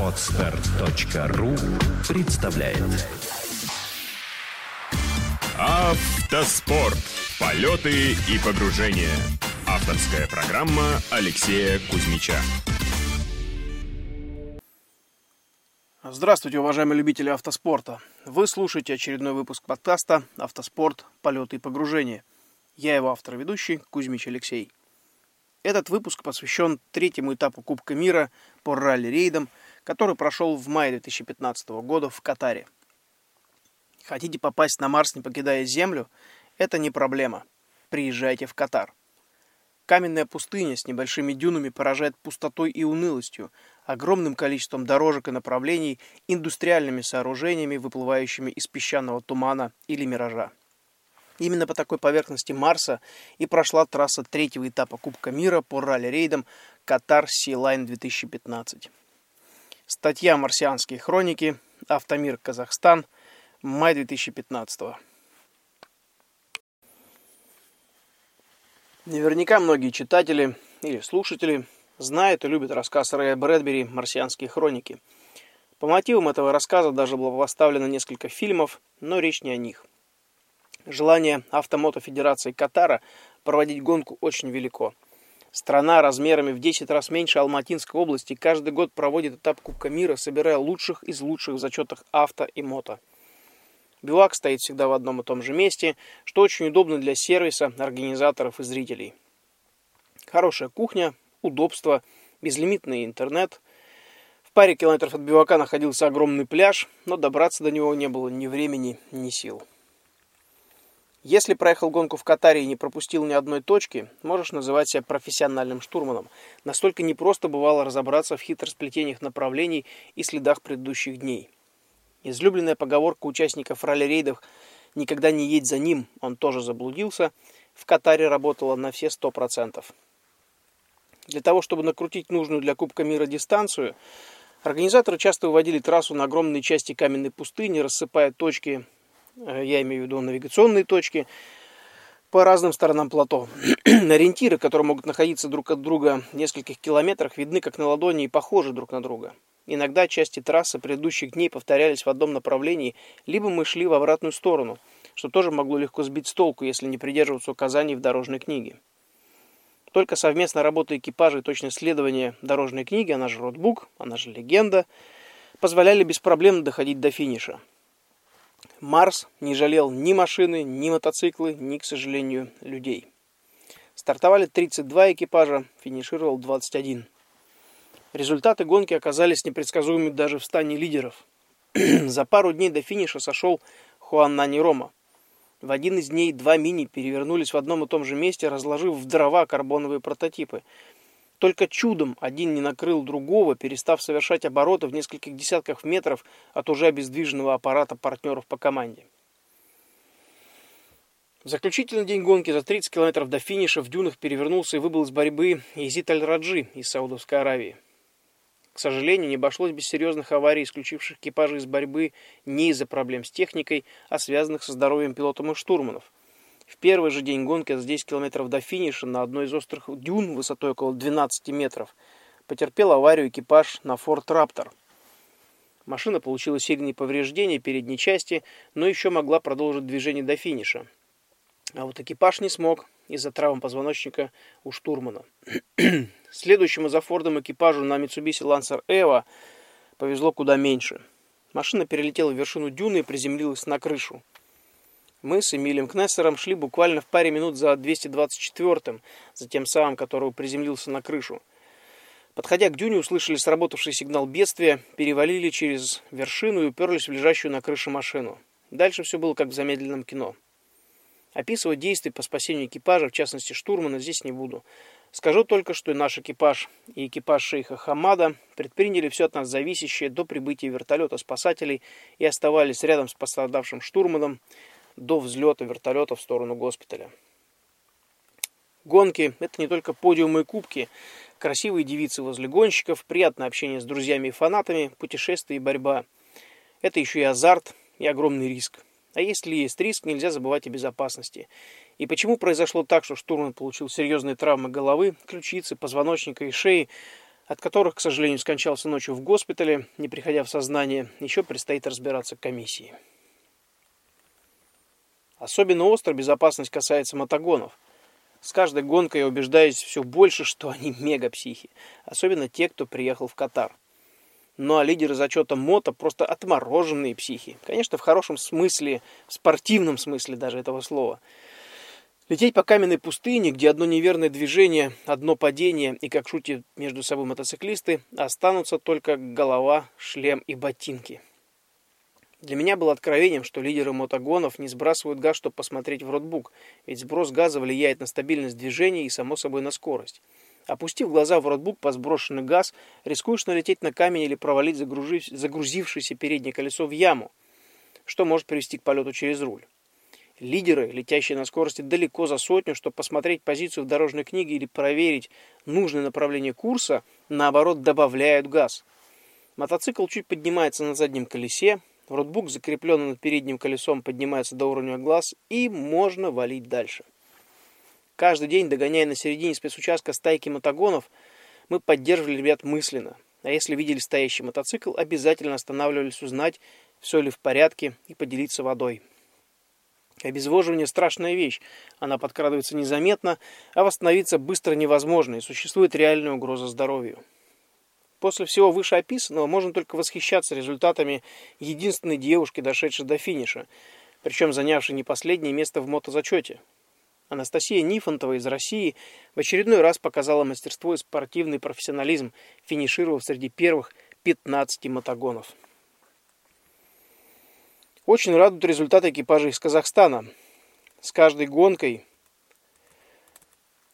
Отстар.ру представляет Автоспорт. Полеты и погружения. Авторская программа Алексея Кузьмича. Здравствуйте, уважаемые любители автоспорта. Вы слушаете очередной выпуск подкаста «Автоспорт. Полеты и погружения». Я его автор и ведущий Кузьмич Алексей. Этот выпуск посвящен третьему этапу Кубка мира по ралли-рейдам, который прошел в мае 2015 года в Катаре. Хотите попасть на Марс, не покидая Землю? Это не проблема. Приезжайте в Катар. Каменная пустыня с небольшими дюнами поражает пустотой и унылостью, огромным количеством дорожек и направлений, индустриальными сооружениями, выплывающими из песчаного тумана или миража. Именно по такой поверхности Марса и прошла трасса третьего этапа Кубка мира по ралли-рейдам Катар Sealine 2015. Статья «Марсианские хроники», Автомир, Казахстан, май 2015 Наверняка многие читатели или слушатели знают и любят рассказ Рэя Брэдбери «Марсианские хроники». По мотивам этого рассказа даже было поставлено несколько фильмов, но речь не о них. Желание Автомото Федерации Катара проводить гонку очень велико. Страна размерами в 10 раз меньше Алматинской области каждый год проводит этап Кубка мира, собирая лучших из лучших в зачетах авто и мото. Бивак стоит всегда в одном и том же месте, что очень удобно для сервиса, организаторов и зрителей. Хорошая кухня, удобство, безлимитный интернет. В паре километров от бивака находился огромный пляж, но добраться до него не было ни времени, ни сил. Если проехал гонку в Катаре и не пропустил ни одной точки, можешь называть себя профессиональным штурманом. Настолько непросто бывало разобраться в хитросплетениях направлений и следах предыдущих дней. Излюбленная поговорка участников ралли-рейдов «никогда не едь за ним, он тоже заблудился» в Катаре работала на все сто процентов. Для того, чтобы накрутить нужную для Кубка мира дистанцию, организаторы часто выводили трассу на огромные части каменной пустыни, рассыпая точки я имею в виду навигационные точки, по разным сторонам плато. Ориентиры, которые могут находиться друг от друга в нескольких километрах, видны как на ладони и похожи друг на друга. Иногда части трассы предыдущих дней повторялись в одном направлении, либо мы шли в обратную сторону, что тоже могло легко сбить с толку, если не придерживаться указаний в дорожной книге. Только совместная работа экипажа и точное следование дорожной книги, она же ротбук, она же легенда, позволяли без проблем доходить до финиша. Марс не жалел ни машины, ни мотоциклы, ни, к сожалению, людей. Стартовали 32 экипажа, финишировал 21. Результаты гонки оказались непредсказуемыми даже в стане лидеров. За пару дней до финиша сошел Хуан Нани Рома. В один из дней два мини перевернулись в одном и том же месте, разложив в дрова карбоновые прототипы – только чудом один не накрыл другого, перестав совершать обороты в нескольких десятках метров от уже обездвиженного аппарата партнеров по команде. В заключительный день гонки за 30 километров до финиша в дюнах перевернулся и выбыл из борьбы Изит Аль-Раджи из Саудовской Аравии. К сожалению, не обошлось без серьезных аварий, исключивших экипажи из борьбы не из-за проблем с техникой, а связанных со здоровьем пилотов и штурманов – в первый же день гонки за 10 километров до финиша на одной из острых дюн высотой около 12 метров потерпел аварию экипаж на Ford Raptor. Машина получила сильные повреждения передней части, но еще могла продолжить движение до финиша. А вот экипаж не смог из-за травм позвоночника у штурмана. Следующему за Фордом экипажу на Mitsubishi Lancer Evo повезло куда меньше. Машина перелетела вершину дюны и приземлилась на крышу. Мы с Эмилием Кнессером шли буквально в паре минут за 224-м, за тем самым, который приземлился на крышу. Подходя к дюне, услышали сработавший сигнал бедствия, перевалили через вершину и уперлись в лежащую на крыше машину. Дальше все было как в замедленном кино. Описывать действия по спасению экипажа, в частности штурмана, здесь не буду. Скажу только, что наш экипаж, и экипаж шейха Хамада предприняли все от нас зависящее до прибытия вертолета спасателей и оставались рядом с пострадавшим штурманом, до взлета вертолета в сторону госпиталя. Гонки – это не только подиумы и кубки, красивые девицы возле гонщиков, приятное общение с друзьями и фанатами, путешествия и борьба. Это еще и азарт, и огромный риск. А если есть риск, нельзя забывать о безопасности. И почему произошло так, что штурман получил серьезные травмы головы, ключицы, позвоночника и шеи, от которых, к сожалению, скончался ночью в госпитале, не приходя в сознание, еще предстоит разбираться комиссии. Особенно остро безопасность касается мотогонов. С каждой гонкой я убеждаюсь все больше, что они мегапсихи. Особенно те, кто приехал в Катар. Ну а лидеры зачета мото просто отмороженные психи. Конечно, в хорошем смысле, в спортивном смысле даже этого слова. Лететь по каменной пустыне, где одно неверное движение, одно падение и, как шутят между собой мотоциклисты, останутся только голова, шлем и ботинки. Для меня было откровением, что лидеры мотогонов не сбрасывают газ, чтобы посмотреть в ротбук, ведь сброс газа влияет на стабильность движения и, само собой, на скорость. Опустив глаза в ротбук по сброшенный газ, рискуешь налететь на камень или провалить загрузив... загрузившееся переднее колесо в яму, что может привести к полету через руль. Лидеры, летящие на скорости далеко за сотню, чтобы посмотреть позицию в дорожной книге или проверить нужное направление курса, наоборот, добавляют газ. Мотоцикл чуть поднимается на заднем колесе, Ротбук, закрепленный над передним колесом, поднимается до уровня глаз, и можно валить дальше. Каждый день, догоняя на середине спецучастка стайки мотогонов, мы поддерживали ребят мысленно. А если видели стоящий мотоцикл, обязательно останавливались узнать, все ли в порядке, и поделиться водой. Обезвоживание – страшная вещь. Она подкрадывается незаметно, а восстановиться быстро невозможно, и существует реальная угроза здоровью. После всего вышеописанного можно только восхищаться результатами единственной девушки, дошедшей до финиша, причем занявшей не последнее место в мотозачете. Анастасия Нифонтова из России в очередной раз показала мастерство и спортивный профессионализм, финишировав среди первых 15 мотогонов. Очень радуют результаты экипажа из Казахстана. С каждой гонкой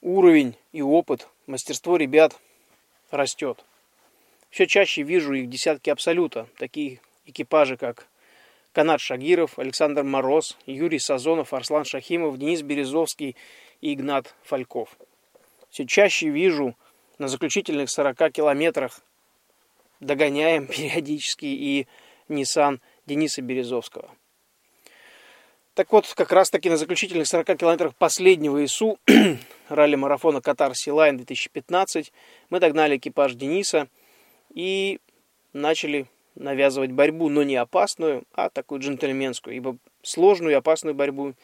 уровень и опыт, мастерство ребят растет. Все чаще вижу их десятки абсолюта, такие экипажи, как Канат Шагиров, Александр Мороз, Юрий Сазонов, Арслан Шахимов, Денис Березовский и Игнат Фальков. Все чаще вижу на заключительных 40 километрах догоняем периодически и Nissan Дениса Березовского. Так вот, как раз таки на заключительных 40 километрах последнего ИСУ ралли-марафона Катар Силайн 2015 мы догнали экипаж Дениса – и начали навязывать борьбу, но не опасную, а такую джентльменскую, ибо сложную и опасную борьбу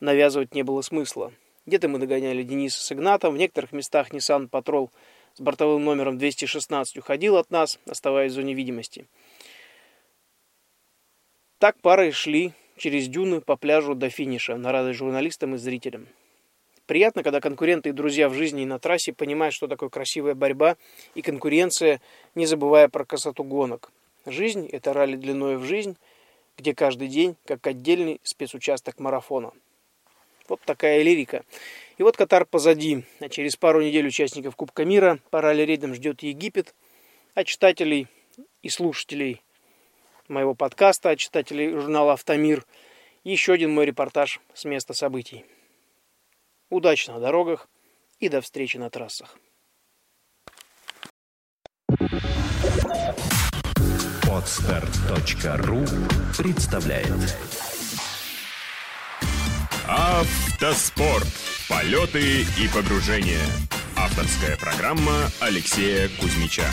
навязывать не было смысла. Где-то мы догоняли Дениса с Игнатом, в некоторых местах Nissan Patrol с бортовым номером 216 уходил от нас, оставаясь в зоне видимости. Так пары шли через дюны по пляжу до финиша, на радость журналистам и зрителям. Приятно, когда конкуренты и друзья в жизни и на трассе понимают, что такое красивая борьба и конкуренция, не забывая про красоту гонок. Жизнь – это ралли длиной в жизнь, где каждый день как отдельный спецучасток марафона. Вот такая лирика. И вот Катар позади, а через пару недель участников Кубка мира по ралли-рейдам ждет Египет, а читателей и слушателей моего подкаста, а читателей журнала «Автомир» еще один мой репортаж с места событий. Удачи на дорогах и до встречи на трассах. Отстар.ру представляет Автоспорт. Полеты и погружения. Авторская программа Алексея Кузьмича.